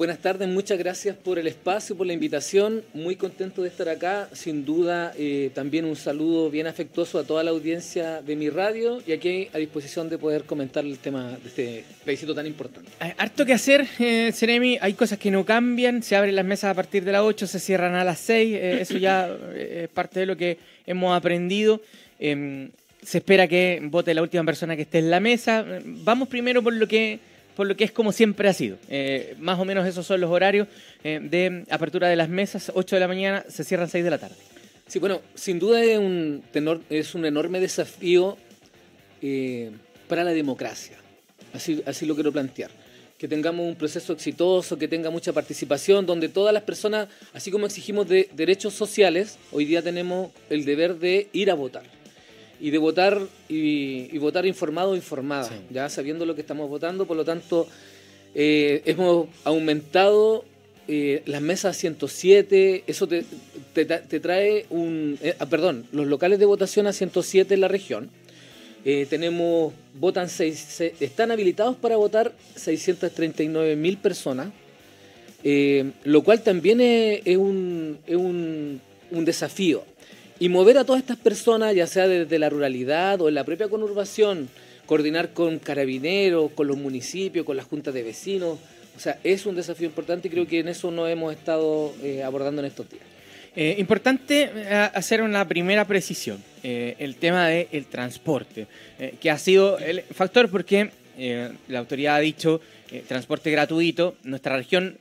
buenas tardes, muchas gracias por el espacio, por la invitación. Muy contento de estar acá. Sin duda, eh, también un saludo bien afectuoso a toda la audiencia de mi radio y aquí a disposición de poder comentar el tema de este plebiscito tan importante. Hay harto que hacer, eh, Seremi. Hay cosas que no cambian. Se abren las mesas a partir de las 8, se cierran a las 6. Eh, eso ya es parte de lo que hemos aprendido. Em, se espera que vote la última persona que esté en la mesa. Vamos primero por lo que por lo que es como siempre ha sido. Eh, más o menos esos son los horarios eh, de apertura de las mesas, 8 de la mañana, se cierran 6 de la tarde. Sí, bueno, sin duda es un, tenor, es un enorme desafío eh, para la democracia, así, así lo quiero plantear. Que tengamos un proceso exitoso, que tenga mucha participación, donde todas las personas, así como exigimos de derechos sociales, hoy día tenemos el deber de ir a votar y de votar y, votar informado o informada, ya sabiendo lo que estamos votando, por lo tanto eh, hemos aumentado eh, las mesas 107, eso te, te, trae un, eh, ah, perdón, los locales de votación a 107 en la región. tenemos, votan seis, están habilitados para votar 639 mil personas, lo cual también es, un, es un, un desafío y mover a todas estas personas, ya sea desde la ruralidad o en la propia conurbación, coordinar con carabineros, con los municipios, con las juntas de vecinos. O sea, es un desafío importante y creo que en eso nos hemos estado eh, abordando en estos días. Eh, importante eh, hacer una primera precisión, el tema del transporte, que ha sido el factor porque la autoridad ha dicho transporte gratuito, nuestra región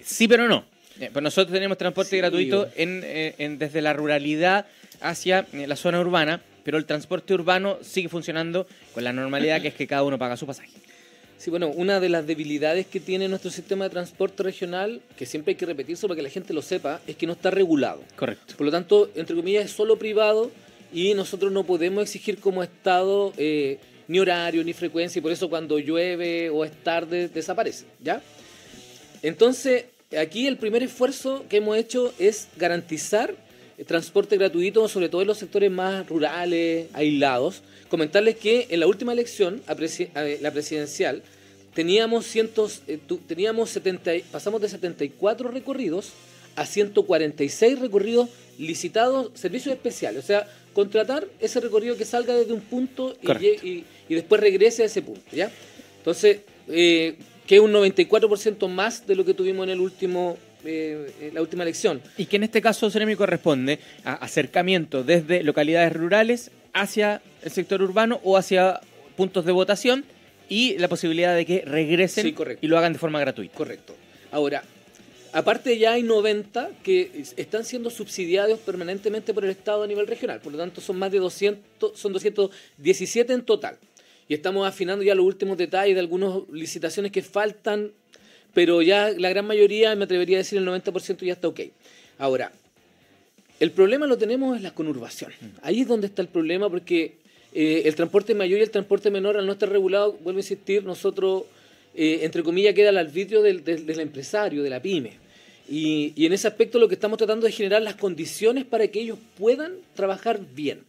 sí pero no, pues nosotros tenemos transporte gratuito eh, en, desde la ruralidad hacia eh, la zona urbana, pero el transporte urbano sigue funcionando con la normalidad que es que cada uno paga su pasaje. Sí, bueno, una de las debilidades que tiene nuestro sistema de transporte regional, que siempre hay que repetirse para que la gente lo sepa, es que no está regulado. Correcto. Por lo tanto, entre comillas, es solo privado y nosotros no podemos exigir como Estado ni horario ni frecuencia y por eso cuando llueve o es tarde desaparece, ¿ya? Entonces, aquí el primer esfuerzo que hemos hecho es garantizar el transporte gratuito, sobre todo en los sectores más rurales, aislados. Comentarles que en la última elección, la presidencial, teníamos, cientos, eh, teníamos 70, pasamos de 74 recorridos a 146 recorridos licitados, servicios especiales. O sea, contratar ese recorrido que salga desde un punto y, después regrese a ese punto. ¿ya? Entonces, eh, que es un 94% más de lo que tuvimos en el último eh, la última elección. Y que en este caso, Seremi, corresponde a acercamiento desde localidades rurales hacia el sector urbano o hacia puntos de votación y la posibilidad de que regresen y lo hagan de forma gratuita. Correcto. Ahora, aparte ya hay 90 que están siendo subsidiados permanentemente por el Estado a nivel regional, por lo tanto son más de 200, son 217 en total y estamos afinando ya los últimos detalles de algunas licitaciones que faltan, pero ya la gran mayoría, me atrevería a decir el 90% ya está ok. Ahora, el problema lo tenemos en la conurbación. Ahí es donde está el problema porque eh, el transporte mayor y el transporte menor al no estar regulado, vuelvo a insistir, nosotros, eh, entre comillas, queda al arbitrio del, empresario, de la pyme. Y, y, en ese aspecto lo que estamos tratando es generar las condiciones para que ellos puedan trabajar bien.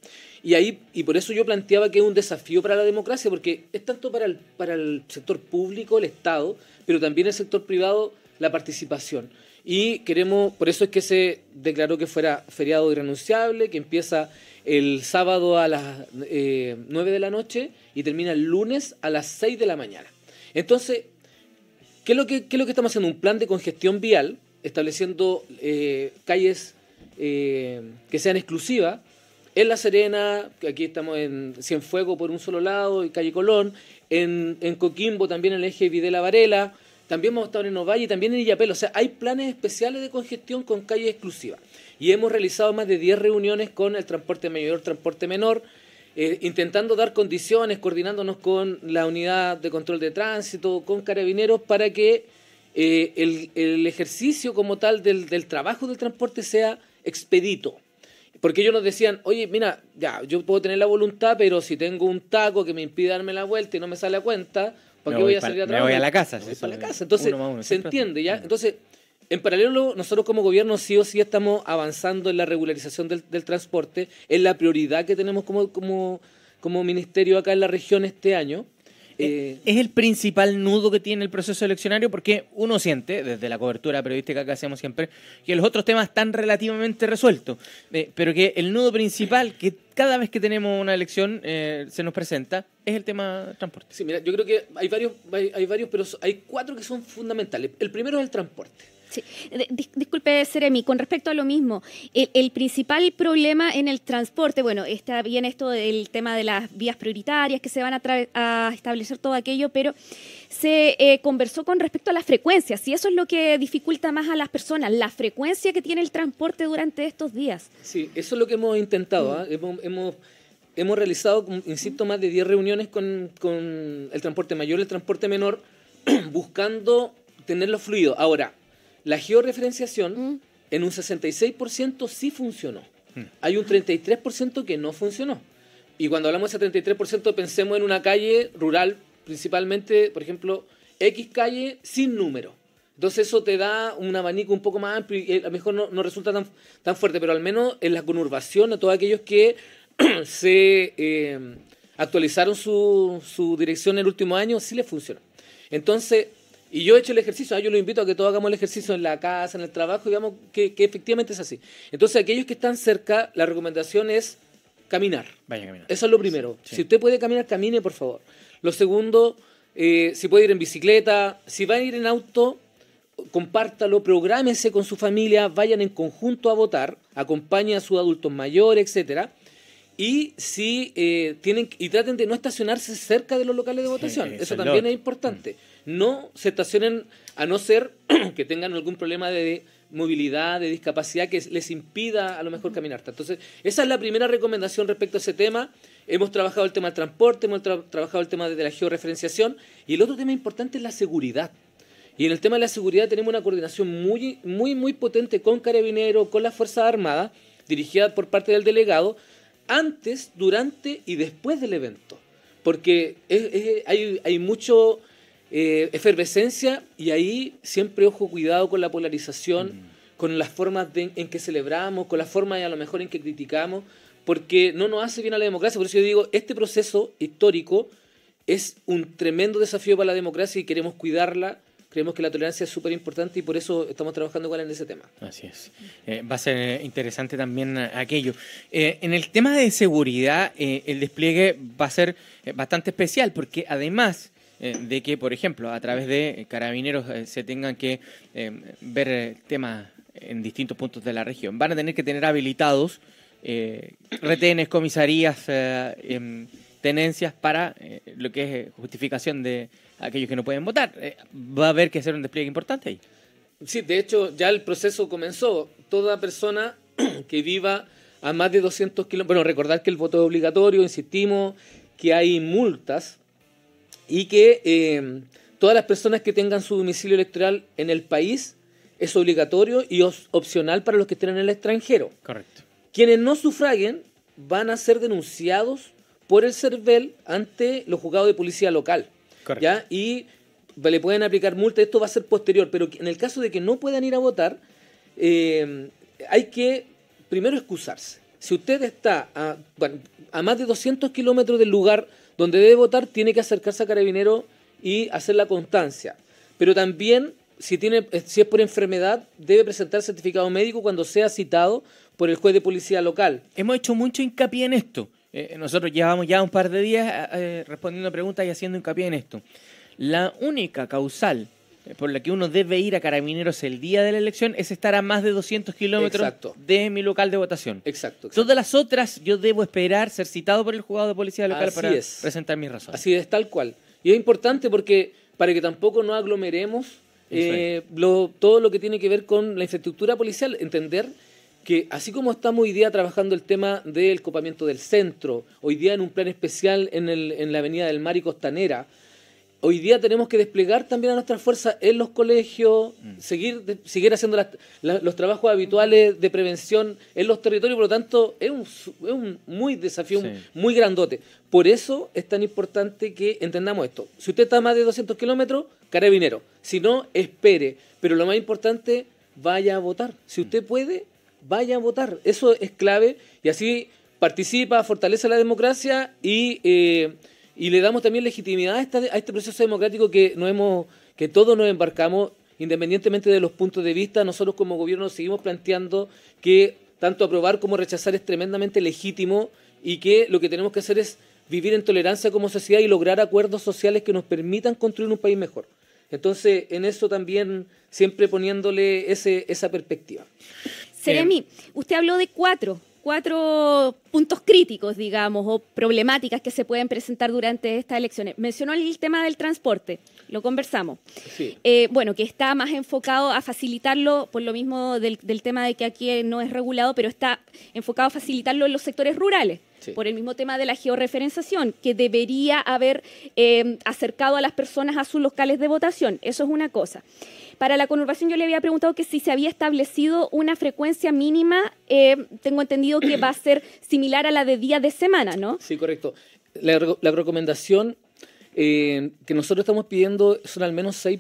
Y ahí y por eso yo planteaba que es un desafío para la democracia, porque es tanto para el, para el sector público, el Estado, pero también el sector privado, la participación. Y queremos, por eso es que se declaró que fuera feriado irrenunciable, que empieza el sábado a las eh, 9 de la noche y termina el lunes a las 6 de la mañana. Entonces, ¿qué es lo que, qué es lo que estamos haciendo? Un plan de congestión vial, estableciendo eh, calles eh, que sean exclusivas en La Serena, aquí estamos en Cienfuegos por un solo lado, y Calle Colón. En, Coquimbo también en el eje Videla Varela. También hemos estado en Ovalle y también en Illapel. O sea, hay planes especiales de congestión con calles exclusivas. Y hemos realizado más de 10 reuniones con el transporte mayor, transporte menor, eh, intentando dar condiciones, coordinándonos con la unidad de control de tránsito, con carabineros, para que eh, el, ejercicio como tal del trabajo del transporte sea expedito. Porque ellos nos decían, oye, mira, ya, yo puedo tener la voluntad, pero si tengo un taco que me impide darme la vuelta y no me sale a cuenta, ¿para qué voy, a salir a trabajar? Me voy a la casa. Me voy a la casa. Entonces, se entiende, ¿ya? Entonces, en paralelo, nosotros como gobierno sí o sí estamos avanzando en la regularización del, transporte, en la prioridad que tenemos como, como, como ministerio acá en la región este año. Eh, es el principal nudo que tiene el proceso eleccionario porque uno siente, desde la cobertura periodística que hacemos siempre, que los otros temas están relativamente resueltos, eh, pero que el nudo principal que cada vez que tenemos una elección eh, se nos presenta es el tema transporte. Sí, mira, yo creo que hay varios, hay varios, pero hay cuatro que son fundamentales. El primero es el transporte. Sí. disculpe, Seremi, con respecto a lo mismo, el, principal problema en el transporte, bueno, está bien esto del tema de las vías prioritarias que se van a, establecer todo aquello, pero se eh, conversó con respecto a las frecuencias y eso es lo que dificulta más a las personas, la frecuencia que tiene el transporte durante estos días. Sí, eso es lo que hemos intentado. ¿ah? Hemos, hemos, realizado, insisto, más de 10 reuniones con, con el transporte mayor y el transporte menor, buscando tenerlo fluido. Ahora, la georreferenciación mm. en un 66% sí funcionó. Mm. Hay un 33% que no funcionó. Y cuando hablamos de ese 33%, pensemos en una calle rural, principalmente, por ejemplo, X calle sin número. Entonces eso te da un abanico un poco más amplio y a lo mejor no, resulta tan, tan fuerte, pero al menos en la conurbación a todos aquellos que se eh, actualizaron su, su dirección en el último año, sí les funcionó. Entonces, y yo he hecho el ejercicio, ¿ah? yo lo invito a que todos hagamos el ejercicio en la casa, en el trabajo, digamos que, efectivamente es así. Entonces, aquellos que están cerca, la recomendación es caminar. Vaya a caminar. Eso es lo primero. Si usted puede caminar, camine, por favor. Lo segundo, eh, si puede ir en bicicleta, si va a ir en auto, compártalo, prográmese con su familia, vayan en conjunto a votar, acompañen a sus adultos mayores, etcétera y si eh, tienen y traten de no estacionarse cerca de los locales de votación. Eso también es importante. No se estacionen a no ser que tengan algún problema de movilidad, de discapacidad que les impida a lo mejor caminar. Entonces, esa es la primera recomendación respecto a ese tema. Hemos trabajado el tema del transporte, hemos trabajado el tema de la georreferenciación y el otro tema importante es la seguridad. Y en el tema de la seguridad tenemos una coordinación muy, muy, muy potente con Carabineros, con las Fuerzas Armadas, dirigida por parte del delegado, antes, durante y después del evento. Porque hay, hay mucho eh, efervescencia y ahí siempre ojo cuidado con la polarización, mm. con las formas en que celebramos, con las formas a lo mejor en que criticamos, porque no nos hace bien a la democracia. Por eso yo digo, este proceso histórico es un tremendo desafío para la democracia y queremos cuidarla creemos que la tolerancia es súper importante y por eso estamos trabajando igual en ese tema. Así es. Eh, va a ser interesante también aquello. Eh, en el tema de seguridad, el despliegue va a ser bastante especial porque además de que, por ejemplo, a través de carabineros se tengan que ver temas en distintos puntos de la región, van a tener que tener habilitados retenes, comisarías, em, tenencias para lo que es justificación de aquellos que no pueden votar. Eh, va a haber que hacer un despliegue importante ahí. Sí, de hecho ya el proceso comenzó. Toda persona que viva a más de 200 kilómetros, bueno, recordar que el voto es obligatorio, insistimos, que hay multas y que eh, todas las personas que tengan su domicilio electoral en el país es obligatorio y opcional para los que estén en el extranjero. Correcto. Quienes no sufraguen van a ser denunciados por el CERVEL ante los juzgados de policía local. ¿ya? Y le pueden aplicar multa, esto va a ser posterior, pero en el caso de que no puedan ir a votar, eh, hay que primero excusarse. Si usted está a, a más de 200 kilómetros del lugar donde debe votar, tiene que acercarse a Carabinero y hacer la constancia. Pero también, si, tiene, eh, si es por enfermedad, debe presentar certificado médico cuando sea citado por el juez de policía local. Hemos hecho mucho hincapié en esto. Eh, nosotros llevamos ya un par de días eh, eh, respondiendo preguntas y haciendo hincapié en esto. La única causal por la que uno debe ir a Carabineros el día de la elección es estar a más de 200 kilómetros de mi local de votación. Exacto, Todas las otras yo debo esperar ser citado por el juzgado de policía local para presentar mis razones. Así es, tal cual. Y es importante porque para que tampoco no aglomeremos todo lo que tiene que ver con la infraestructura policial, entender que así como estamos hoy día trabajando el tema del copamiento del centro, hoy día en un plan especial en, el, en la Avenida del Mar y Costanera, hoy día tenemos que desplegar también a nuestras fuerzas en los colegios, mm. seguir, seguir haciendo los trabajos habituales de prevención en los territorios, por lo tanto es un, es un muy desafío, muy grandote. Por eso es tan importante que entendamos esto. Si usted está a más de 200 kilómetros, carabinero. Si no, espere. Pero lo más importante, vaya a votar. Si usted puede, vaya a votar. Eso es clave y así participa, fortalece la democracia y, eh, y le damos también legitimidad a, esta- a este proceso democrático que, no hemos, que todos nos embarcamos, independientemente de los puntos de vista, nosotros como gobierno seguimos planteando que tanto aprobar como rechazar es tremendamente legítimo y que lo que tenemos que hacer es vivir en tolerancia como sociedad y lograr acuerdos sociales que nos permitan construir un país mejor. Entonces, en eso también siempre poniéndole ese, esa perspectiva. Seremi, usted habló de cuatro, cuatro puntos críticos, digamos, o problemáticas que se pueden presentar durante estas elecciones. Mencionó el tema del transporte, lo conversamos. Sí. Eh, bueno, que está más enfocado a facilitarlo, por lo mismo del, del tema de que aquí no es regulado, pero está enfocado a facilitarlo en los sectores rurales, Sí. por el mismo tema de la georreferenciación, que debería haber eh, acercado a las personas a sus locales de votación. Eso es una cosa. Para la conurbación yo le había preguntado que si se había establecido una frecuencia mínima, eh, tengo entendido que va a ser similar a la de día de semana, ¿no? Sí, correcto. La, la recomendación eh, que nosotros estamos pidiendo son al menos 6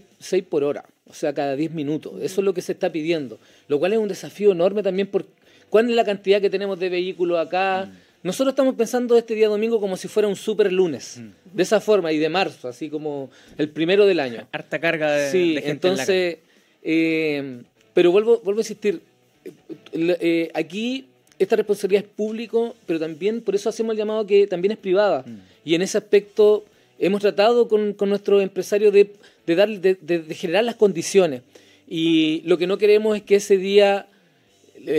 por hora, o sea, cada 10 minutos. Eso es lo que se está pidiendo, lo cual es un desafío enorme también por cuál es la cantidad que tenemos de vehículos acá. Nosotros estamos pensando este día domingo como si fuera un super lunes, de esa forma, y de marzo, así como el primero del año. Harta carga de, Sí, de gente en la entonces, eh, pero vuelvo, vuelvo a insistir, eh, eh, aquí esta responsabilidad es público, pero también por eso hacemos el llamado que también es privada. Mm. Y en ese aspecto hemos tratado con, con nuestros empresarios de, de, dar, de, de- de generar las condiciones. Y lo que no queremos es que ese día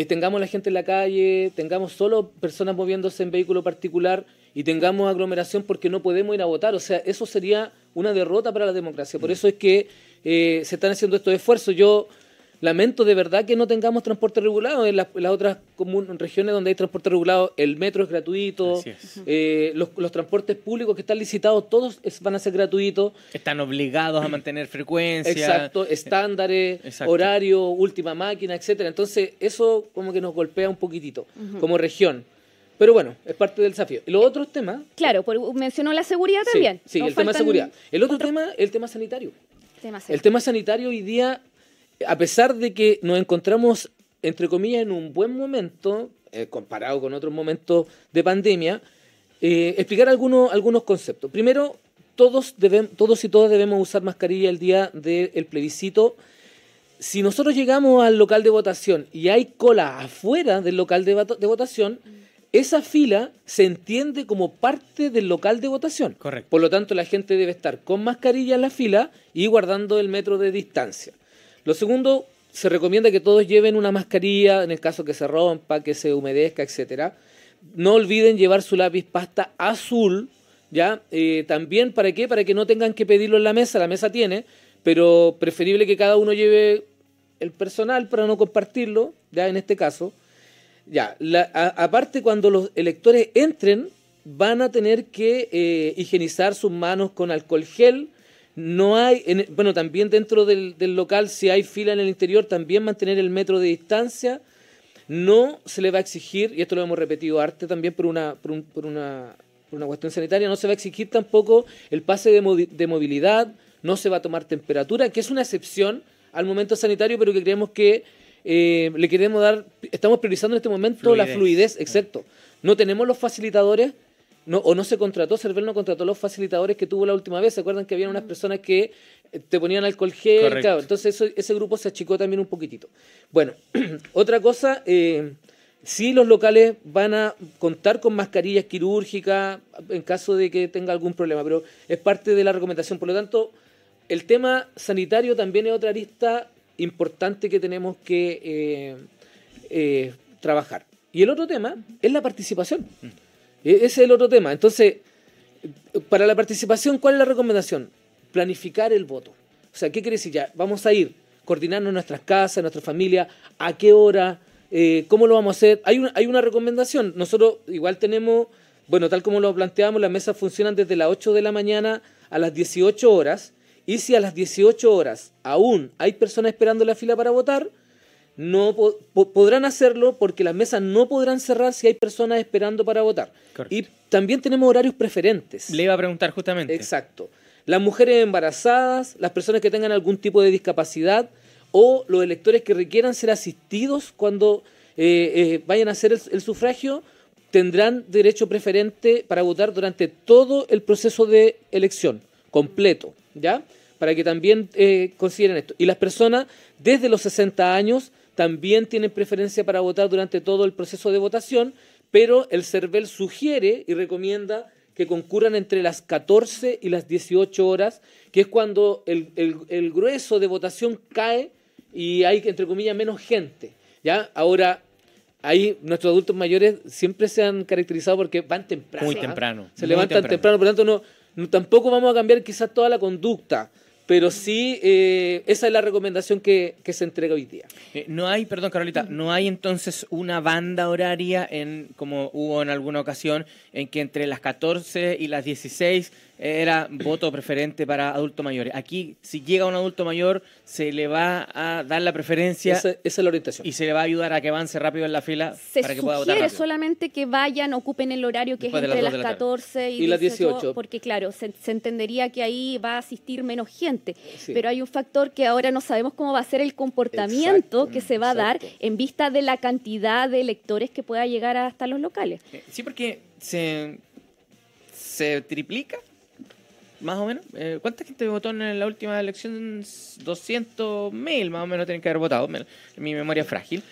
tengamos la gente en la calle, tengamos solo personas moviéndose en vehículo particular y tengamos aglomeración porque no podemos ir a votar. O sea, eso sería una derrota para la democracia. Por eso es que eh, se están haciendo estos esfuerzos. Yo lamento de verdad que no tengamos transporte regulado. En las, en las otras comun- regiones donde hay transporte regulado, el metro es gratuito, Así es. eh, los, los transportes públicos que están licitados, todos es- van a ser gratuitos. Están obligados a mantener frecuencia. Exacto, estándares, Exacto. horario, última máquina, etcétera. Entonces, eso como que nos golpea un poquitito como región. Pero bueno, es parte del desafío. Los otros temas. Claro, por- mencionó la seguridad también. Sí, el tema de seguridad. El otro tema, el tema sanitario. El tema sanitario hoy día, a pesar de que nos encontramos, entre comillas, en un buen momento, eh, comparado con otros momentos de pandemia, eh, explicar algunos, algunos conceptos. Primero, todos, debem- todos y todas debemos usar mascarilla el día del plebiscito. Si nosotros llegamos al local de votación y hay cola afuera del local de, de votación, esa fila se entiende como parte del local de votación. Correcto. Por lo tanto, la gente debe estar con mascarilla en la fila y guardando el metro de distancia. Lo segundo, se recomienda que todos lleven una mascarilla en el caso que se rompa, que se humedezca, etcétera. No olviden llevar su lápiz pasta azul, ¿ya? Eh, también, ¿para qué? Para que no tengan que pedirlo en la mesa, la mesa tiene, pero preferible que cada uno lleve el personal para no compartirlo, ya en este caso. Ya, aparte cuando los electores entren, van a tener que eh, higienizar sus manos con alcohol gel. No hay, en- bueno, también dentro del, del local, si hay fila en el interior, también mantener el metro de distancia. No se le va a exigir, y esto lo hemos repetido arte también por una, por, un- por una, por una cuestión sanitaria, no se va a exigir tampoco el pase de, de movilidad, no se va a tomar temperatura, que es una excepción al momento sanitario, pero que creemos que eh, le queremos dar, estamos priorizando en este momento la Fluidez. fluidez, exacto. No tenemos los facilitadores, no, o no se contrató, Cervel no contrató los facilitadores que tuvo la última vez. ¿Se acuerdan que había unas personas que eh, te ponían alcohol gel? Claro, entonces eso- ese grupo se achicó también un poquitito. Bueno, otra cosa, eh, sí los locales van a contar con mascarillas quirúrgicas en caso de que tenga algún problema, pero es parte de la recomendación. Por lo tanto, el tema sanitario también es otra arista importante que tenemos que eh, eh, trabajar. Y el otro tema es la participación. E- Ese es el otro tema. Entonces, para la participación, ¿cuál es la recomendación? Planificar el voto. O sea, ¿qué quiere decir ya? Vamos a ir, coordinarnos en nuestras casas, nuestra familia, a qué hora, eh, cómo lo vamos a hacer. Hay una, hay una recomendación. Nosotros igual tenemos, bueno, tal como lo planteamos, las mesas funcionan desde las 8 de la mañana a las 18 horas. Y si a las 18 horas aún hay personas esperando la fila para votar, no po- po- podrán hacerlo porque las mesas no podrán cerrar si hay personas esperando para votar. Correcto. Y también tenemos horarios preferentes. Le iba a preguntar justamente. Exacto. Las mujeres embarazadas, las personas que tengan algún tipo de discapacidad o los electores que requieran ser asistidos cuando eh, eh, vayan a hacer el, el sufragio tendrán derecho preferente para votar durante todo el proceso de elección, completo, ¿ya? Para que también eh, consideren esto. Y las personas desde los 60 años también tienen preferencia para votar durante todo el proceso de votación, pero el CERVEL sugiere y recomienda que concurran entre las 14 y las 18 horas, que es cuando el, el grueso de votación cae y hay, entre comillas, menos gente. ¿ya? Ahora, ahí nuestros adultos mayores siempre se han caracterizado porque van temprano. Muy temprano. Se levantan temprano. por lo tanto no, tampoco vamos a cambiar quizás toda la conducta. Pero sí, eh, esa es la recomendación que, se entrega hoy día. Eh, no hay, perdón Carolita, no hay entonces una banda horaria en como hubo en alguna ocasión en que entre las 14 y las 16 era voto preferente para adultos mayores. Aquí, si llega un adulto mayor, se le va a dar la preferencia. Esa, es la orientación. Y se le va a ayudar a que avance rápido en la fila para que pueda votar. Se solamente que vayan, ocupen el horario que es entre las, 14 y, las 18. Porque, claro, se, entendería que ahí va a asistir menos gente. Pero hay un factor que ahora no sabemos cómo va a ser el comportamiento que se va a dar en vista de la cantidad de electores que pueda llegar hasta los locales. Eh, sí, porque se, se triplica más o menos. Eh, ¿Cuánta gente votó en la última elección? 200 mil, más o menos, tienen que haber votado. Mi memoria es frágil.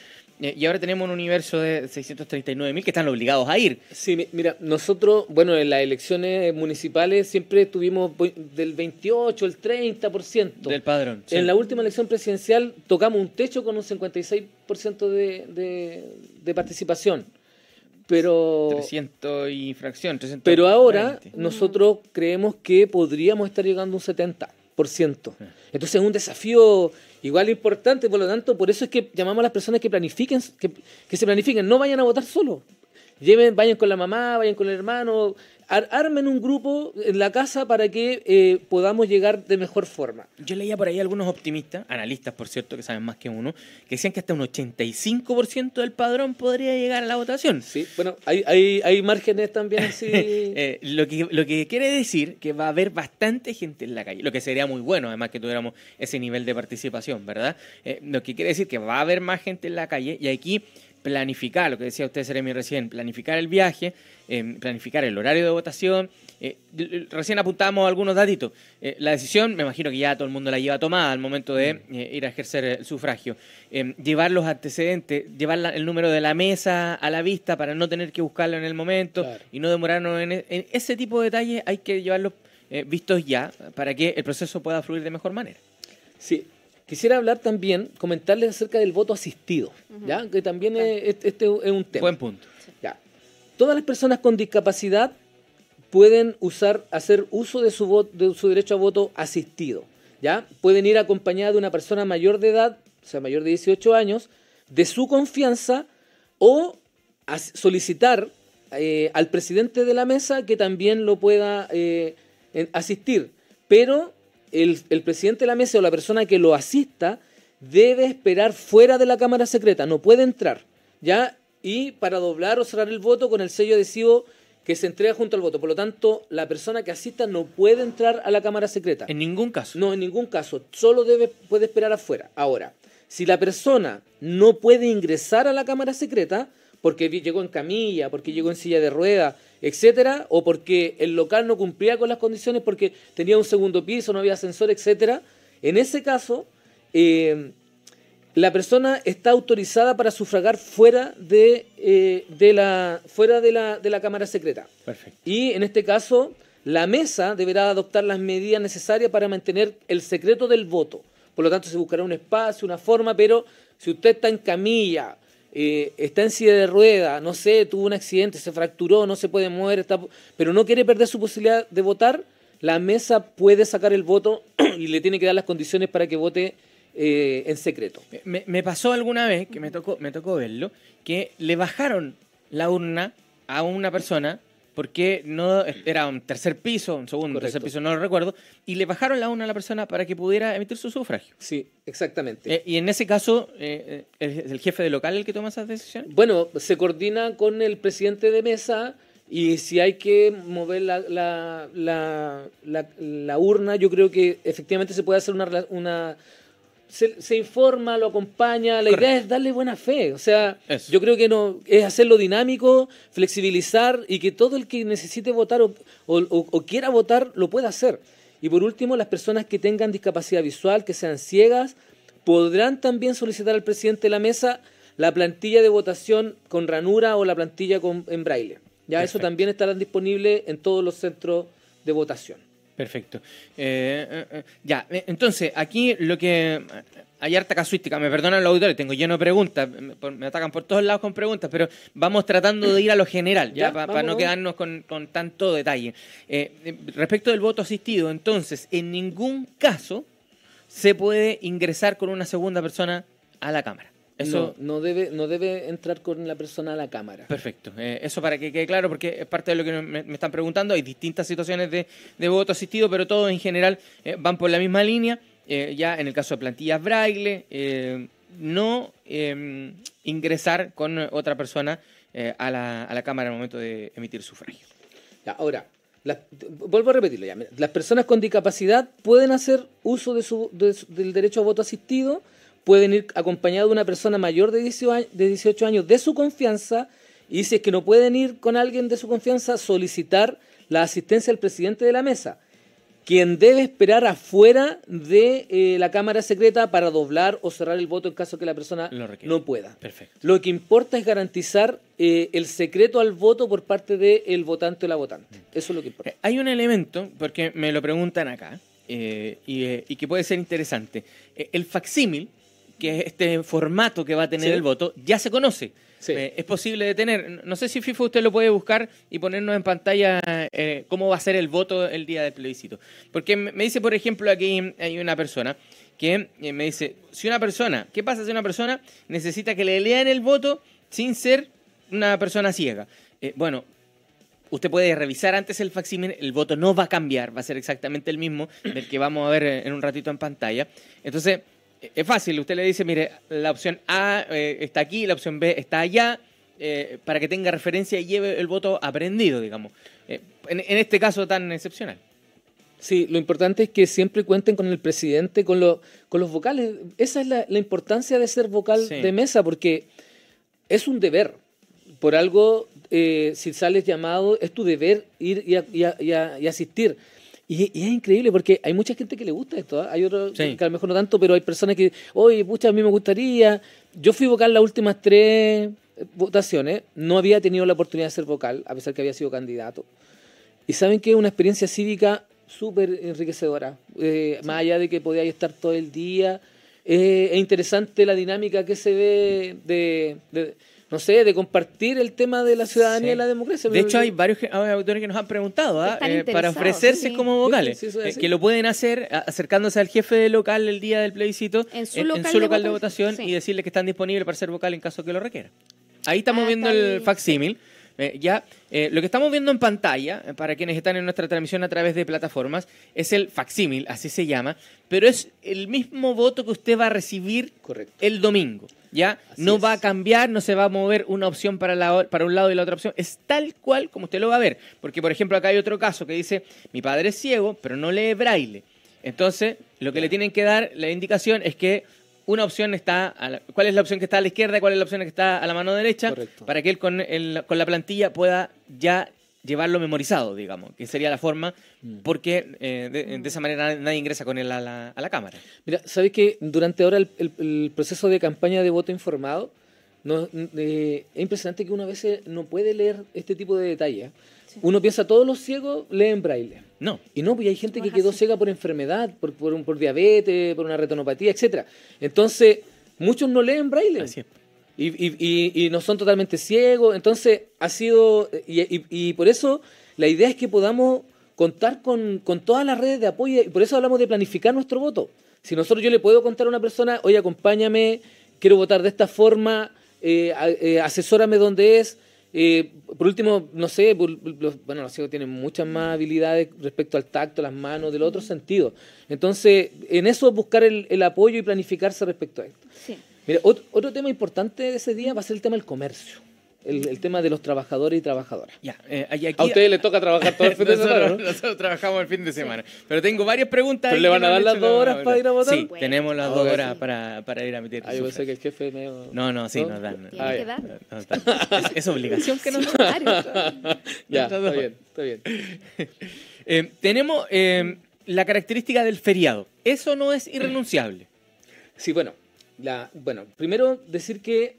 Eh, y ahora tenemos un universo de 639 mil que están obligados a ir. Sí, mira, nosotros, bueno, en las elecciones municipales siempre tuvimos del 28, el 30%. Del padrón. En la última elección presidencial tocamos un techo con un 56% de, de, de participación. Pero, 300 y fracción. pero ahora nosotros creemos que podríamos estar llegando a un 70%. Entonces es un desafío igual importante, por lo tanto, por eso es que llamamos a las personas que planifiquen, que, se planifiquen, no vayan a votar solo. Lleven, vayan con la mamá, vayan con el hermano, armen un grupo en la casa para que eh, podamos llegar de mejor forma. Yo leía por ahí algunos optimistas, analistas por cierto, que saben más que uno, que decían que hasta un 85% del padrón podría llegar a la votación. Sí, bueno, hay, hay, hay márgenes también así. Eh, lo, que, lo que quiere decir que va a haber bastante gente en la calle, lo que sería muy bueno, además que tuviéramos ese nivel de participación, ¿verdad? Eh, lo que quiere decir que va a haber más gente en la calle y aquí planificar, lo que decía usted, Seremi, recién, planificar el viaje, eh, planificar el horario de votación. Eh, recién apuntamos algunos datitos. Eh, la decisión, me imagino que ya todo el mundo la lleva tomada al momento de mm. ir a ejercer el sufragio. llevar los antecedentes, llevar el número de la mesa a la vista para no tener que buscarlo en el momento y no demorarnos en, en, ese tipo de detalles, hay que llevarlos vistos ya para que el proceso pueda fluir de mejor manera. Sí, Quisiera hablar también, comentarles acerca del voto asistido, ¿ya? que también es, este es un tema. Buen punto. ¿ya? Todas las personas con discapacidad pueden usar, hacer uso de su, de su derecho a voto asistido. ¿ya? Pueden ir acompañada de una persona mayor de edad, o sea, mayor de 18 años, de su confianza o solicitar eh, al presidente de la mesa que también lo pueda eh, asistir. Pero el, presidente de la mesa o la persona que lo asista debe esperar fuera de la Cámara Secreta, no puede entrar, ¿ya? Y para doblar o cerrar el voto con el sello adhesivo que se entrega junto al voto. Por lo tanto, la persona que asista no puede entrar a la Cámara Secreta. En ningún caso. No, en ningún caso. Solo debe, puede esperar afuera. Ahora, si la persona no puede ingresar a la Cámara Secreta, porque llegó en camilla, porque llegó en silla de rueda, etcétera, o porque el local no cumplía con las condiciones porque tenía un segundo piso, no había ascensor, etcétera, en ese caso, eh, la persona está autorizada para sufragar fuera de, eh, de la, fuera de la, de la Cámara Secreta. Perfecto. Y en este caso, la mesa deberá adoptar las medidas necesarias para mantener el secreto del voto. Por lo tanto, se buscará un espacio, una forma, pero si usted está en camilla, eh, está en silla de rueda, no sé, tuvo un accidente, se fracturó, no se puede mover, está, pero no quiere perder su posibilidad de votar, la mesa puede sacar el voto y le tiene que dar las condiciones para que vote eh, en secreto. Me, pasó alguna vez, que me tocó, me tocó verlo, que le bajaron la urna a una persona porque no era un tercer piso, un segundo, tercer piso, no lo recuerdo, y le bajaron la una a la persona para que pudiera emitir su sufragio. Sí, exactamente. Eh, y en ese caso, eh, eh, ¿es el jefe de local el que toma esas decisiones? Bueno, se coordina con el presidente de mesa y si hay que mover la, la, la, urna, yo creo que efectivamente se puede hacer una, una se, se informa, lo acompaña, la idea es darle buena fe. O sea, Eso. yo creo que no es hacerlo dinámico, flexibilizar y que todo el que necesite votar o, o- o- o quiera votar lo pueda hacer. Y por último, las personas que tengan discapacidad visual, que sean ciegas, podrán también solicitar al presidente de la mesa la plantilla de votación con ranura o la plantilla con, en braille. Ya eso también estará disponible en todos los centros de votación. Perfecto. Eh, eh, eh, ya, eh, entonces, aquí lo que... Hay harta casuística, me perdonan los auditores, tengo lleno de preguntas, me, atacan por todos lados con preguntas, pero vamos tratando de ir a lo general, ya, Ya, para no quedarnos con, con tanto detalle. Eh, respecto del voto asistido, entonces, en ningún caso se puede ingresar con una segunda persona a la Cámara. Eso, No, no debe, no debe entrar con la persona a la cámara. Perfecto. Eh, eso para que quede claro, porque es parte de lo que me, me están preguntando. Hay distintas situaciones de, de voto asistido, pero todos en general eh, van por la misma línea. Eh, ya en el caso de plantillas braille, no eh, ingresar con otra persona a, la, a la Cámara al momento de emitir sufragio. Ya, ahora, las- vuelvo a repetirlo ya. Las personas con discapacidad pueden hacer uso de su, de su- del derecho a voto asistido, pueden ir acompañados de una persona mayor de 18 años, de 18 años de su confianza y si es que no pueden ir con alguien de su confianza, solicitar la asistencia del presidente de la mesa, quien debe esperar afuera de eh, la Cámara Secreta para doblar o cerrar el voto en caso que la persona no pueda. Perfecto. Lo que importa es garantizar eh, el secreto al voto por parte del votante o la votante. Eso es lo que importa. Eh, Hay un elemento, porque me lo preguntan acá, eh, y, y que puede ser interesante. El facsímil, que es este formato que va a tener Sí. el voto, ya se conoce. Sí. Eh, es posible de tener. No sé si FIFA usted lo puede buscar y ponernos en pantalla eh, cómo va a ser el voto el día del plebiscito. Porque me dice, por ejemplo, aquí hay una persona que eh, me dice, si una persona, ¿qué pasa si una persona necesita que le lean el voto sin ser una persona ciega? Eh, bueno, Usted puede revisar antes el facsímil, el voto no va a cambiar, va a ser exactamente el mismo del que vamos a ver en un ratito en pantalla. Entonces, es fácil, usted le dice, mire, la opción A eh, está aquí, la opción B está allá, eh, para que tenga referencia y lleve el voto aprendido, digamos. Eh, en, en este caso tan excepcional. Sí, lo importante es que siempre cuenten con el presidente, con, lo- con los vocales. Esa es la, la importancia de ser vocal Sí. de mesa, porque es un deber. Por algo, eh, si sales llamado, es tu deber ir y, a- y a- y a- y asistir. Y, y es increíble porque hay mucha gente que le gusta esto. ¿ah? Hay otros Sí. que a lo mejor no tanto, pero hay personas que, oye, pucha, a mí me gustaría. Yo fui vocal las últimas tres eh, votaciones. No había tenido la oportunidad de ser vocal, a pesar que había sido candidato. Y saben que es una experiencia cívica súper enriquecedora. Eh, Más allá de que podáis estar todo el día, eh, es interesante la dinámica que se ve de, de, no sé, de compartir el tema de la ciudadanía Sí. y la democracia. De hecho, hay varios autores que nos han preguntado ¿ah? Están Eh, para ofrecerse sí. como vocales, Sí, sí, eso es eh, que lo pueden hacer acercándose al jefe de local el día del plebiscito En su en, local su de local de votación, votación sí. y decirle que están disponibles para ser vocal en caso que lo requiera. Ahí estamos Ah, viendo el facsímil. Eh, ya, eh, lo que estamos viendo en pantalla, eh, para quienes están en nuestra transmisión a través de plataformas, es el facsímil, así se llama, pero es el mismo voto que usted va a recibir Correcto. el domingo. ¿Ya? Así no va a cambiar, no se va a mover una opción para, la, para un lado y la otra opción. Es tal cual como usted lo va a ver. Porque, por ejemplo, acá hay otro caso que dice, mi padre es ciego, pero no lee braille. Entonces, lo que le tienen que dar, la indicación es que una opción está, a la- ¿cuál es la opción que está a la izquierda y cuál es la opción que está a la mano derecha? Correcto. Para que él con, el- con la plantilla pueda ya llevarlo memorizado, digamos, que sería la forma, Mm. porque eh, de, de esa manera nadie ingresa con él a la, a la cámara. Mira, ¿sabes que durante ahora el, el- el proceso de campaña de voto informado, no, eh, es impresionante que uno a veces no puede leer este tipo de detalles. Uno piensa, todos los ciegos leen braille. No, Y no, pues hay gente que quedó así. ciega por enfermedad, por, por, un- por diabetes, por una retinopatía, etcétera. Entonces, muchos no leen braille. así es. Y, y- y- y no son totalmente ciegos. Entonces, ha sido. Y, y- y por eso, la idea es que podamos contar con, con todas las redes de apoyo. Y por eso hablamos de planificar nuestro voto. Si nosotros yo le puedo contar a una persona, oye, acompáñame, quiero votar de esta forma, eh, eh, asesórame dónde es. Eh, por último, no sé, por- los- bueno, los ciegos tienen muchas más habilidades respecto al tacto, las manos, del otro sentido. Entonces, en eso buscar el, el apoyo y planificarse respecto a esto. Sí. Mira, otro, otro tema importante de ese día va a ser el tema del comercio. El, el tema de los trabajadores y trabajadoras. Ya, eh, aquí- A ustedes les toca trabajar todo el fin de semana, nosotros, ¿no? nosotros trabajamos el fin de semana. Pero tengo varias preguntas. ¿Pero le van a dar las dos horas para ir a votar? Sí, tenemos las Ah, dos horas para, para ir a emitir. Ah, yo pensé que el jefe medio... No, no, sí, ¿No? nos dan. Ah, que ya. dar. nos dan. Es, es obligación que nos Claro. Ya, está bien, está bien. Eh, tenemos eh, la característica del feriado. Eso no es irrenunciable. Sí, bueno, la, bueno, primero decir que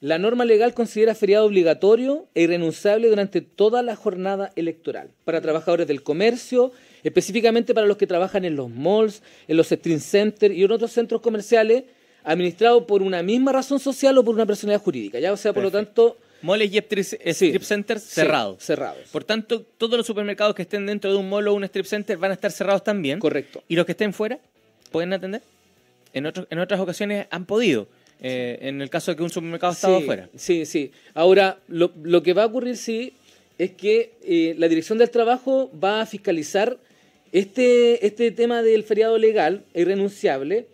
la norma legal considera feriado obligatorio e irrenunciable durante toda la jornada electoral para trabajadores del comercio, específicamente para los que trabajan en los malls, en los stream centers y en otros centros comerciales administrados por una misma razón social o por una personalidad jurídica. Ya, o sea, por lo tanto, Moles y strip, Sí. centers sí, cerrados. cerrados. Por tanto, todos los supermercados que estén dentro de un mall o un strip center van a estar cerrados también. Correcto. ¿Y los que estén fuera pueden atender? En otras ocasiones han podido. Eh, en el caso de que un supermercado estaba sí, fuera. Sí, sí. Ahora, lo, lo que va a ocurrir, sí, es que eh, la Dirección del Trabajo va a fiscalizar este, este tema del feriado legal, e irrenunciable.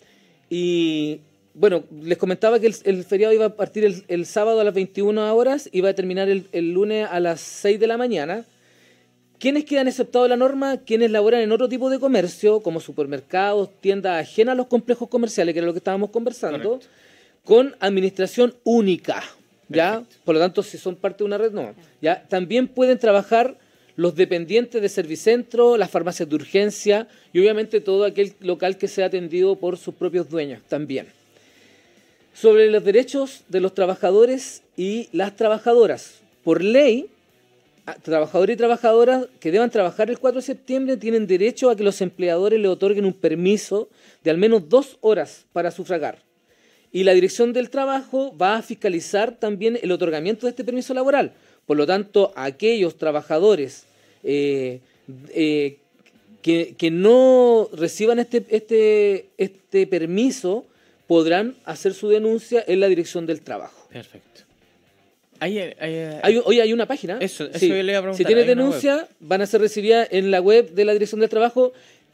Y, bueno, les comentaba que el, el feriado iba a partir el, el sábado a las 21 horas y va a terminar el, el lunes a las 6 de la mañana. ¿Quiénes quedan exceptados de la norma? Quienes laboran en otro tipo de comercio, como supermercados, tiendas ajenas a los complejos comerciales, que era lo que estábamos conversando, Correcto. Con administración única. ¿ya? Perfecto. Por lo tanto, si son parte de una red, no. ¿ya? También pueden trabajar los dependientes de Servicentro, las farmacias de urgencia y obviamente todo aquel local que sea atendido por sus propios dueños también. Sobre los derechos de los trabajadores y las trabajadoras. Por ley, trabajadores y trabajadoras que deban trabajar el 4 de septiembre tienen derecho a que los empleadores le otorguen un permiso de al menos dos horas para sufragar. Y la Dirección del Trabajo va a fiscalizar también el otorgamiento de este permiso laboral. Por lo tanto, aquellos trabajadores eh, eh, que, que no reciban este, este, este permiso podrán hacer su denuncia en la Dirección del Trabajo. Perfecto. Hay, hay- Hay, hoy hay una página. Eso- eso yo le iba a preguntar, Si tienes denuncia, van a ser recibidas en la web de la Dirección del Trabajo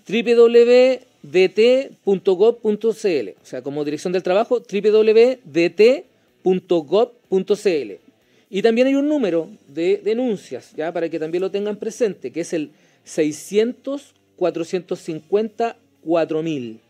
www.dt.gov.cl. O sea, como Dirección del Trabajo, www.dt.gov.cl. Y también hay un número de denuncias, ya para que también lo tengan presente, que es el 600 450 4000.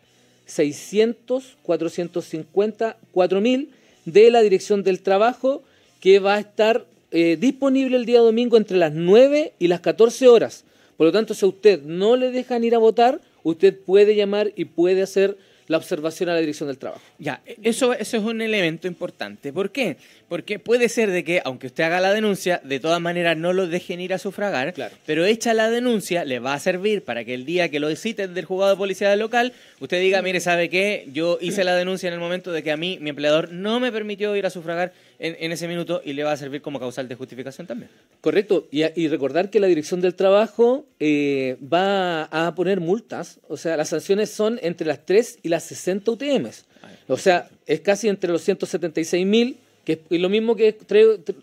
600 450 4000 de la Dirección del Trabajo que va a estar eh, disponible el día domingo entre las 9 y las 14 horas. Por lo tanto, si a usted no le dejan ir a votar, usted puede llamar y puede hacer la observación a la Dirección del Trabajo. Ya, eso, eso es un elemento importante. ¿Por qué? Porque puede ser de que, aunque usted haga la denuncia, de todas maneras no lo dejen ir a sufragar, Claro. pero hecha la denuncia le va a servir para que el día que lo citen del juzgado de policía del local, usted diga, mire, ¿sabe qué? Yo hice la denuncia en el momento de que a mí, mi empleador, no me permitió ir a sufragar en, en ese minuto y le va a servir como causal de justificación también. Correcto, y, y recordar que la Dirección del Trabajo eh, va a poner multas, o sea, las sanciones son entre las 3 y las 60 UTMs. O sea, es casi entre los 176 mil, que es lo mismo que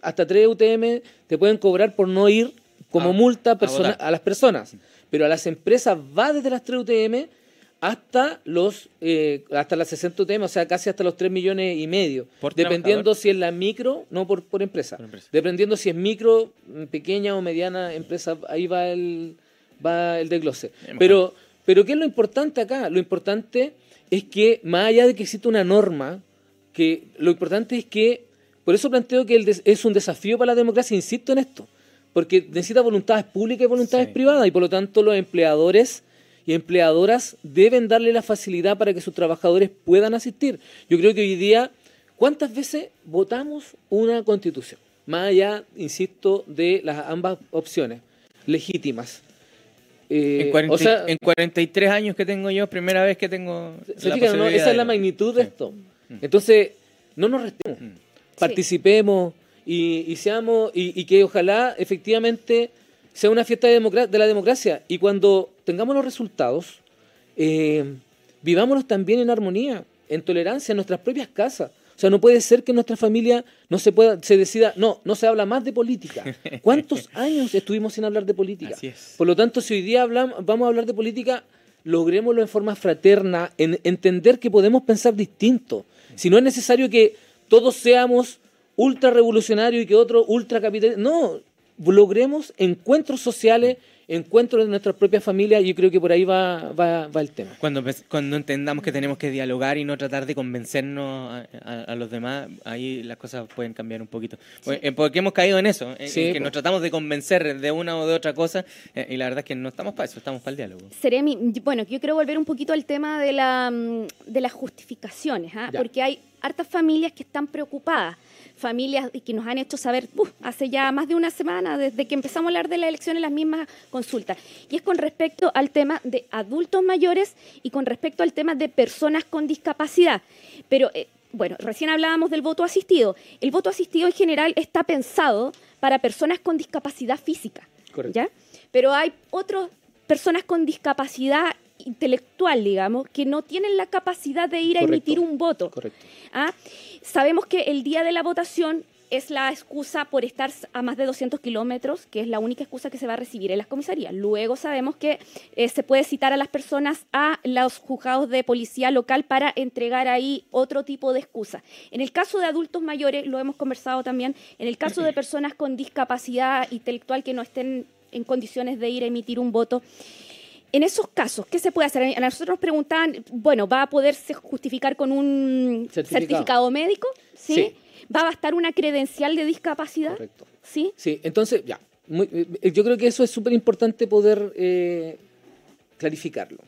hasta 3 UTM te pueden cobrar por no ir como A- multa a persona- a las personas. Pero a las empresas va desde las 3 UTM hasta los eh, hasta las 60 UTM, o sea, casi hasta los 3 millones y medio, ¿Por dependiendo si es la micro, no por, por empresa. Por empresa. Dependiendo si es micro, pequeña o mediana empresa, ahí va el, va el desglose. Pero, pero ¿qué es lo importante acá? Lo importante es que, más allá de que exista una norma, que lo importante es que, por eso planteo que el des- es un desafío para la democracia, insisto en esto, porque necesita voluntades públicas y voluntades Sí. privadas, y por lo tanto los empleadores y empleadoras deben darle la facilidad para que sus trabajadores puedan asistir. Yo creo que hoy día, ¿cuántas veces votamos una constitución? Más allá, insisto, de las ambas opciones legítimas. Eh, en, 40 o sea, en 43 años que tengo yo, primera vez que tengo ¿se la fijan, no? posibilidad Esa es la magnitud de Sí. esto. Entonces, no nos restemos, Mm. participemos y, y seamos y, y que ojalá efectivamente sea una fiesta de, la democracia y cuando tengamos los resultados, eh, vivámonos también en armonía, en tolerancia, en nuestras propias casas. O sea, no puede ser que en nuestra familia no se pueda, se decida, no, no se habla más de política. ¿Cuántos años estuvimos sin hablar de política? Así es. Por lo tanto, si hoy día hablamos, vamos a hablar de política, logrémoslo en forma fraterna, en entender que podemos pensar distinto. Si no es necesario que todos seamos ultra revolucionario y que otro ultra capitalista. No, logremos encuentros sociales encuentros de nuestras propias familias y yo creo que por ahí va, va, va el tema. Cuando, cuando entendamos que tenemos que dialogar y no tratar de convencernos a, a, los demás, ahí las cosas pueden cambiar un poquito. Eh, porque hemos caído en eso, en, que nos tratamos de convencer de una o de otra cosa eh, y la verdad es que no estamos para eso, estamos para el diálogo. Seremi, bueno, yo quiero volver un poquito al tema de, la, mm, de las justificaciones, ¿ah? porque hay hartas familias que están preocupadas familias que nos han hecho saber hace ya más de una semana, desde que empezamos a hablar de la elección en las mismas consultas. Y es con respecto al tema de adultos mayores y con respecto al tema de personas con discapacidad. Pero, eh, bueno, recién hablábamos del voto asistido. El voto asistido en general está pensado para personas con discapacidad física. ¿ya? Pero hay otras personas con discapacidad intelectual, digamos, que no tienen la capacidad de ir a emitir un voto. Correcto. ¿Ah? Sabemos que el día de la votación es la excusa por estar a más de 200 kilómetros, que es la única excusa que se va a recibir en las comisarías. Luego sabemos que eh, se puede citar a las personas a los juzgados de policía local para entregar ahí otro tipo de excusa. En el caso de adultos mayores, lo hemos conversado también, en el caso de personas con discapacidad intelectual que no estén en condiciones de ir a emitir un voto, en esos casos, ¿qué se puede hacer? A nosotros nos preguntaban, bueno, ¿va a poderse justificar con un certificado, médico? ¿Sí? ¿Va a bastar una credencial de discapacidad? Correcto. ¿Sí? Sí, entonces, ya. Eh, yo creo que eso es súper importante poder eh, clarificarlo.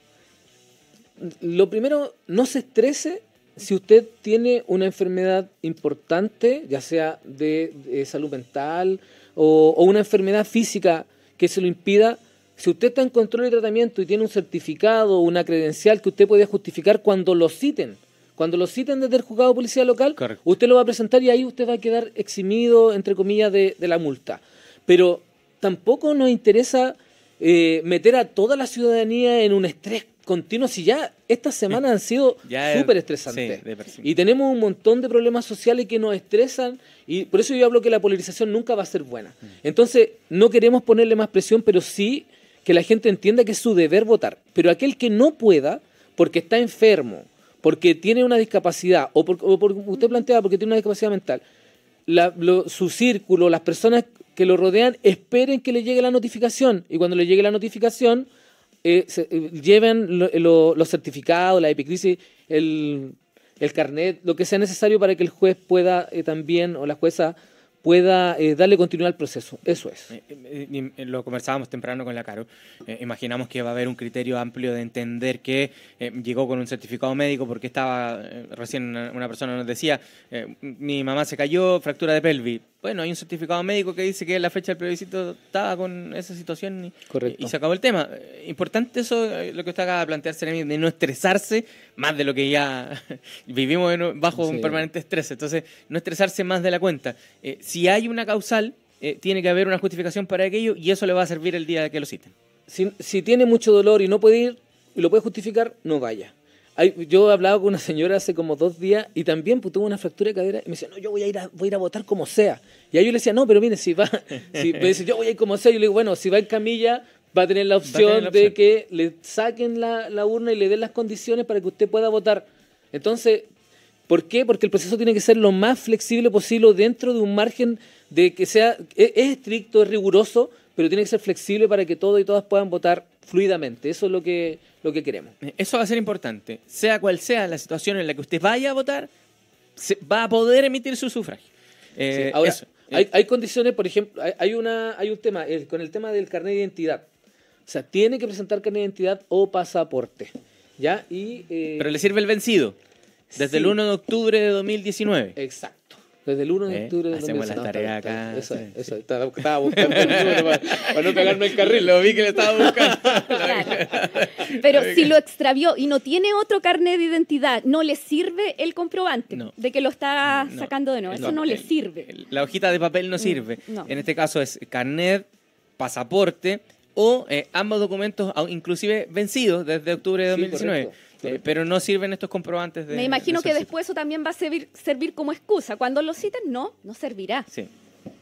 Lo primero, no se estrese si usted tiene una enfermedad importante, ya sea de, salud mental o, o una enfermedad física que se lo impida si usted está en control de tratamiento y tiene un certificado, una credencial que usted puede justificar cuando lo citen, cuando lo citen desde el juzgado de policía local, usted lo va a presentar y ahí usted va a quedar eximido, entre comillas, de, la multa. Pero tampoco nos interesa eh, meter a toda la ciudadanía en un estrés continuo, si ya estas semanas han sido súper estresantes. y tenemos un montón de problemas sociales que nos estresan y por eso yo hablo que la polarización nunca va a ser buena. Mm. Entonces, no queremos ponerle más presión, pero sí que la gente entienda que es su deber votar. Pero aquel que no pueda, porque está enfermo, porque tiene una discapacidad, o, porque usted plantea porque tiene una discapacidad mental, su círculo, las personas que lo rodean, esperen que le llegue la notificación. Y cuando le llegue la notificación, eh, eh, lleven los certificados, la epicrisis, el, el carnet, lo que sea necesario para que el juez pueda eh, también, o la jueza, pueda eh, darle continuidad al proceso. Eso es. Eh, eh, lo conversábamos temprano con la Caro. imaginamos que va a haber un criterio amplio de entender que llegó con un certificado médico porque estaba, recién una, persona nos decía, mi mamá se cayó, fractura de pelvis. Bueno, hay un certificado médico que dice que la fecha del plebiscito estaba con esa situación y, y se acabó el tema. Importante eso, lo que usted acaba de plantear, de no estresarse más de lo que ya vivimos bajo un permanente estrés. Entonces, no estresarse más de la cuenta si hay una causal, eh, tiene que haber una justificación para aquello y eso le va a servir el día que lo citen. Si, tiene mucho dolor y no puede ir y lo puede justificar, no vaya. Yo he hablado con una señora hace como dos días y también pues, tuvo una fractura de cadera y me decía, no, yo voy a ir a, voy a, ir a votar como sea. Y ahí yo le decía, no, pero mire, si va, si, me dice, yo voy a ir como sea, yo le digo, bueno, si va en camilla, va a tener la opción, de que le saquen la, la urna y le den las condiciones para que usted pueda votar. Entonces, ¿Por qué? Porque el proceso tiene que ser lo más flexible posible dentro de un margen de que sea, es, estricto, es riguroso, pero tiene que ser flexible para que todos y todas puedan votar fluidamente. Eso es lo que, lo que queremos. Eso va a ser importante. Sea cual sea la situación en la que usted vaya a votar, va a poder emitir su sufragio. Eh, ahora, Hay, condiciones, por ejemplo, hay, una, hay un tema, con el tema del carnet de identidad. O sea, tiene que presentar carnet de identidad o pasaporte. ¿Ya? Y, eh, Pero le sirve el vencido. Desde el 1 de octubre de 2019. Exacto. Desde el 1 de eh, octubre de Hacemos 2019. Hacemos la tarea acá. Eso, eso. Estaba, buscando el número para, no pegarme el carril. Lo vi que le estaba buscando. Pero si lo extravió y no tiene otro carnet de identidad, no le sirve el comprobante de que lo está sacando de nuevo. Eso no, le sirve. La hojita de papel no mm, sirve. En este caso es carnet, pasaporte o eh, ambos documentos, inclusive vencidos desde octubre de 2019. Eh, pero no sirven estos comprobantes de. Me imagino que después eso también va a servir, servir como excusa. Cuando lo citen, no, no servirá. Sí.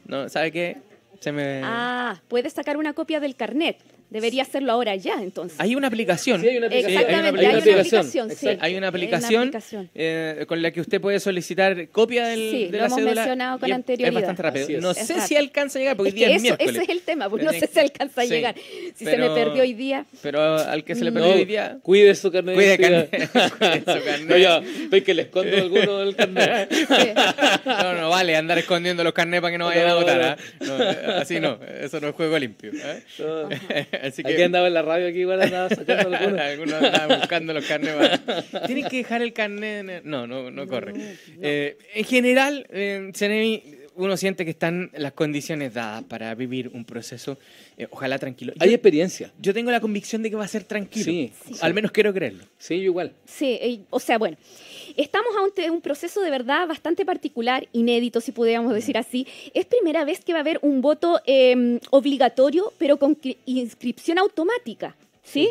No, ¿Sabe qué? Se me... Ah, puedes sacar una copia del carnet. Debería hacerlo ahora ya, entonces. Hay una aplicación. Sí, hay una aplicación. Exactamente, hay una hay una aplicación. sí. Exacto. Hay una aplicación, aplicación. eh, con la que usted puede solicitar copia del, Sí, de lo la hemos cédula. mencionado con y es- Es anterioridad. bastante rápido. Es. No Es sé rápido. si alcanza a llegar, porque Es hoy que día es eso, miércoles. ese es el tema, porque no sé si alcanza a sí. llegar. Si se Pero- me perdió hoy día. Pero al que se le perdió No, hoy día... cuide su carnet de Cuide carnet. Cuide su carnet. No, ya, ve que le escondo alguno del carnet. Sí. No, no vale andar escondiendo los carnets para que no vayan a votar. ¿ah? Así no, eso no es juego limpio. ¿eh? No. Así Aquí andaba en la radio, aquí igual andaba sacando alguno. Algunos andaban buscando los carnets. para- Tienes que dejar el carnet. No, no, no corre. Eh, en general, eh, Ceremi, uno siente que están las condiciones dadas para vivir un proceso, eh, ojalá tranquilo. Yo, Hay experiencia. yo tengo la convicción de que va a ser tranquilo. Sí, Al menos quiero creerlo. Sí, yo igual. Sí, eh, o sea, bueno, estamos ante un proceso de verdad bastante particular, inédito, si pudiéramos decir así. Es primera vez que va a haber un voto eh, obligatorio, pero con cri- inscripción automática, ¿sí?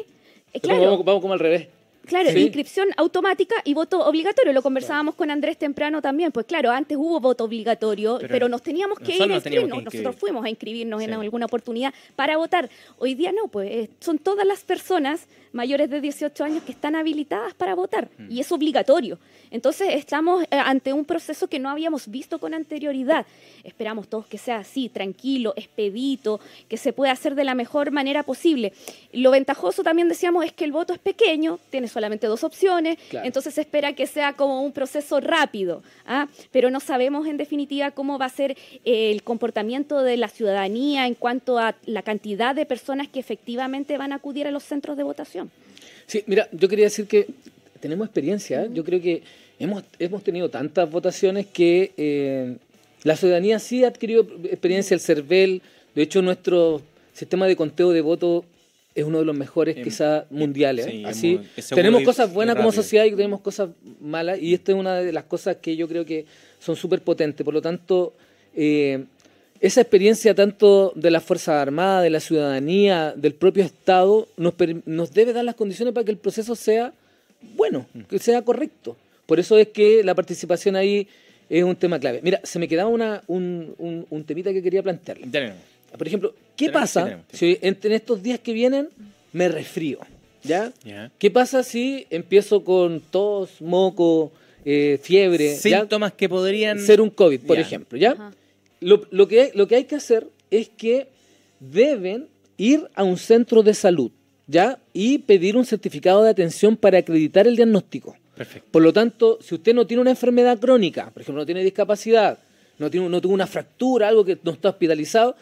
Eh, Pero claro, Vamos, vamos como al revés. Claro, sí. inscripción automática y voto obligatorio. Lo conversábamos con Andrés temprano también. Pues claro, antes hubo voto obligatorio, Pero pero, nos teníamos que ir a inscribirnos. Nosotros fuimos a inscribirnos en alguna oportunidad para votar. Hoy día no, pues eh, son todas las personas mayores de 18 años que están habilitadas para votar Mm. y es obligatorio. Entonces estamos eh, ante un proceso que no habíamos visto con anterioridad. Esperamos todos que sea así, tranquilo, expedito, que se pueda hacer de la mejor manera posible. Lo ventajoso también decíamos es que el voto es pequeño, tiene solamente dos opciones, Claro. entonces se espera que sea como un proceso rápido, ¿ah? pero no sabemos en definitiva cómo va a ser eh, el comportamiento de la ciudadanía en cuanto a la cantidad de personas que efectivamente van a acudir a los centros de votación. Sí, mira, yo quería decir que tenemos experiencia. ¿eh? Yo creo que hemos, hemos tenido tantas votaciones que eh, la ciudadanía sí ha adquirido experiencia, el CERVEL. De hecho, nuestro sistema de conteo de votos es uno de los mejores, Em, quizás mundiales. sí, Así, tenemos cosas buenas como rápido. sociedad y tenemos cosas malas. Y esta es una de las cosas que yo creo que son súper potentes. Por lo tanto, eh, esa experiencia tanto de las Fuerzas Armadas, de la ciudadanía, del propio Estado, nos, nos debe dar las condiciones para que el proceso sea bueno, que sea correcto. Por eso es que la participación ahí es un tema clave. Mira, se me quedaba una, un, un, un temita que quería plantearle. Por ejemplo, ¿qué Tenemos, sí, pasa tenemos, si en, en estos días que vienen me resfrío? ¿Ya? Ya. ¿Qué pasa si empiezo con tos, moco, eh, fiebre? ¿ya? Síntomas que podrían Ser un COVID, por Ya. ejemplo, ¿ya? Lo, lo que, lo que hay que hacer es que deben ir a un centro de salud, ¿ya? Y pedir un certificado de atención para acreditar el diagnóstico. Perfecto. Por lo tanto, si usted no tiene una enfermedad crónica, por ejemplo, no tiene discapacidad, no, tiene, no tuvo una fractura, algo que no está hospitalizado,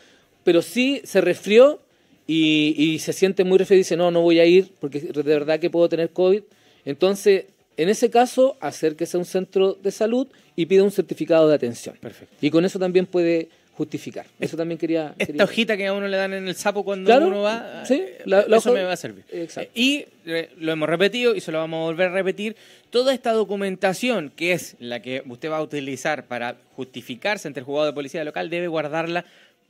pero sí se resfrió y, y se siente muy resfriado y dice, no, no voy a ir porque de verdad que puedo tener COVID. Entonces, en ese caso, acérquese a un centro de salud y pida un certificado de atención. Perfecto. Y con eso también puede justificar. Eso también quería... Esta quería- hojita que a uno le dan en el sapo cuando Claro, uno va, sí, eh, la- la eso hoja- me va a servir. Exacto. Y eh, lo hemos repetido y se lo vamos a volver a repetir. Toda esta documentación, que es la que usted va a utilizar para justificarse ante el juzgado de policía local, debe guardarla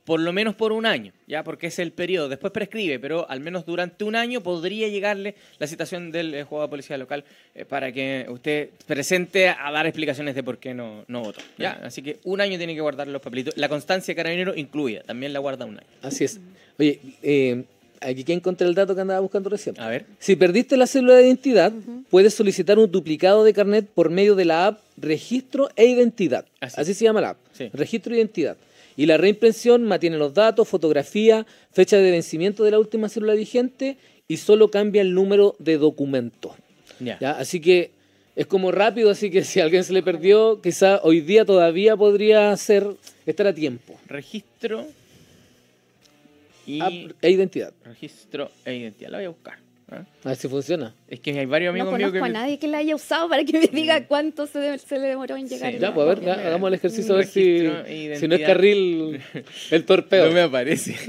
por lo menos por un año, ya porque es el periodo. Después prescribe, pero al menos durante un año podría llegarle la citación del eh, juzgado de policía local eh, para que usted presente a dar explicaciones de por qué no, no votó. ¿ya? Así que un año tiene que guardar los papelitos. La constancia de carabinero incluida, también la guarda un año. Así es. Oye, eh, aquí que encontré el dato que andaba buscando recién. A ver. Si perdiste la célula de identidad, puedes solicitar un duplicado de carnet por medio de la app Registro e Identidad. Así Así, se llama la app. Sí. Registro e Identidad. Y la reimpresión mantiene los datos, fotografía, fecha de vencimiento de la última célula vigente y solo cambia el número de documento. Ya. ¿ya? Así que es como rápido, así que si a alguien se le perdió, quizá hoy día todavía podría ser estar a tiempo. Registro y App e Identidad. registro e identidad. La voy a buscar. ¿Ah? A ver si funciona. Es que hay varios No amigos míos conozco que a nadie que la haya usado para que me diga cuánto se, de- se le demoró en llegar. Sí. Ya, pues a ver, ya, hagamos el ejercicio a ver si, si no es carril el torpeo. no me aparece.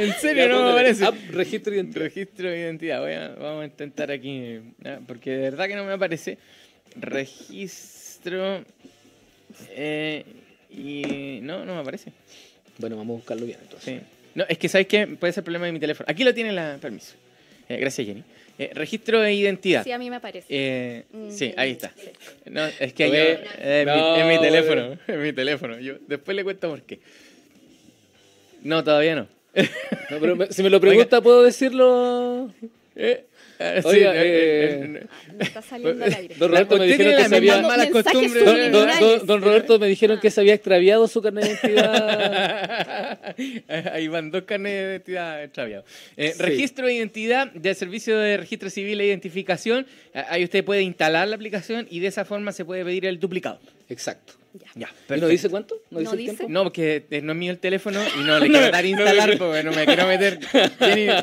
en serio Ya, no me aparece. app, registro y identidad. Registro de identidad. Voy a- vamos a intentar aquí. ¿ah? Porque de verdad que no me aparece. Registro. eh, y. No, no me aparece. Bueno, vamos a buscarlo bien entonces. Sí. No, es que sabes que puede ser problema de mi teléfono. Aquí lo tiene la. Permiso. Eh, gracias, Jenny. Eh, registro de identidad. Sí, a mí me parece. Eh, Mm, sí, ahí está. No, es que Lo yo, es, mi, es teléfono, es mi teléfono. Yo después le cuento por qué. No, todavía no. No, pero me- si me lo pregunta, ¿puedo decirlo? Eh, sí, Oiga, eh, eh, eh, No está saliendo al aire. Don Roberto me dijeron que malas costumbres. Don, don- subliminales. don- don Roberto me dijeron que se había extraviado su carnet de identidad. Ahí van dos carnes de identidad extraviados. Eh, Sí. Registro de identidad del Servicio de Registro Civil e Identificación. Ahí usted puede instalar la aplicación y de esa forma se puede pedir el duplicado. Exacto. Ya. Ya, ¿Y no dice cuánto? ¿No dice No el dice. tiempo? No, porque eh, no es mío el teléfono y no le quiero dar a instalar porque no me quiero meter.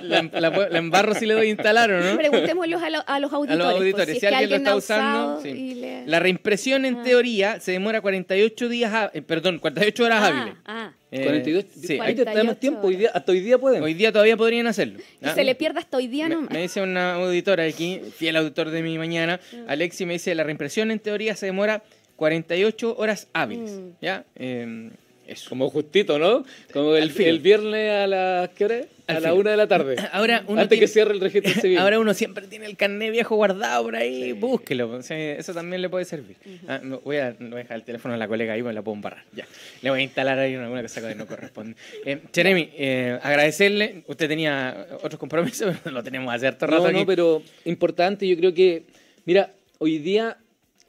La, la- la embarro si le doy a instalar o no. Preguntémoslos a, lo- a los A auditores. los pues, auditores, si, si, alguien lo está usando. sí. le- La reimpresión en Ah. teoría se demora 48 días, eh, perdón, 48 horas Ah, hábiles. ah. Eh, 42. sí. Ahí te da más 48 tiempo. Hoy día, hasta hoy día pueden. Hoy día todavía podrían hacerlo. Y Ah, se le pierde hasta hoy día me, nomás. me dice una auditora aquí, fiel auditor de mi mañana, Alexi me dice, la reimpresión en teoría se demora 48 horas hábiles. Mm. ¿Ya? Eh, eso. Como justito, ¿no? Como el, el viernes a las... ¿Qué hora? Al A la una de la tarde. Ahora uno Antes tiene- que cierre el registro civil. Ahora uno siempre tiene el carnet viejo guardado por ahí, búsquelo. o sea, eso también le puede servir. Ah, no, voy, a, no voy a dejar el teléfono a la colega ahí, me la puedo embarrar. Ya. Le voy a instalar ahí una, una cosa que no corresponde. Eh, Jeremy, eh, agradecerle. Usted tenía otros compromisos, pero lo tenemos hace harto rato No, aquí. no, pero importante, yo creo que, mira, hoy día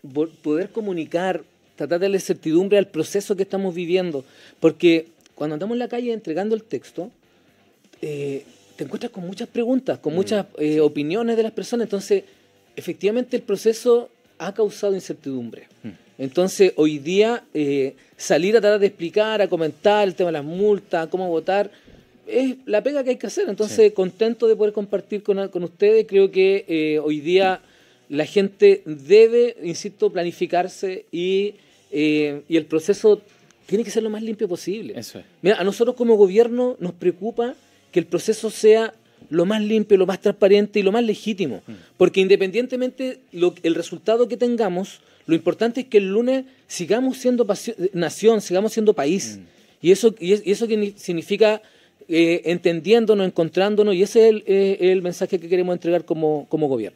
poder comunicar, tratar de darle certidumbre al proceso que estamos viviendo, porque cuando andamos en la calle entregando el texto, eh, te encuentras con muchas preguntas, con muchas eh, opiniones de las personas, entonces efectivamente el proceso ha causado incertidumbre. Entonces hoy día eh, salir a tratar de explicar, a comentar el tema de las multas, cómo votar, es la pega que hay que hacer. Entonces, contento de poder compartir con, con ustedes. Creo que eh, hoy día la gente debe, insisto, planificarse y, eh, y el proceso tiene que ser lo más limpio posible. Eso es. Mira, a nosotros como gobierno nos preocupa que el proceso sea lo más limpio, lo más transparente y lo más legítimo. Porque independientemente lo, el resultado que tengamos, lo importante es que el lunes sigamos siendo nación, sigamos siendo país. Y eso, y es- y eso que significa eh, entendiéndonos, encontrándonos, y ese es el, eh, el mensaje que queremos entregar como, como gobierno.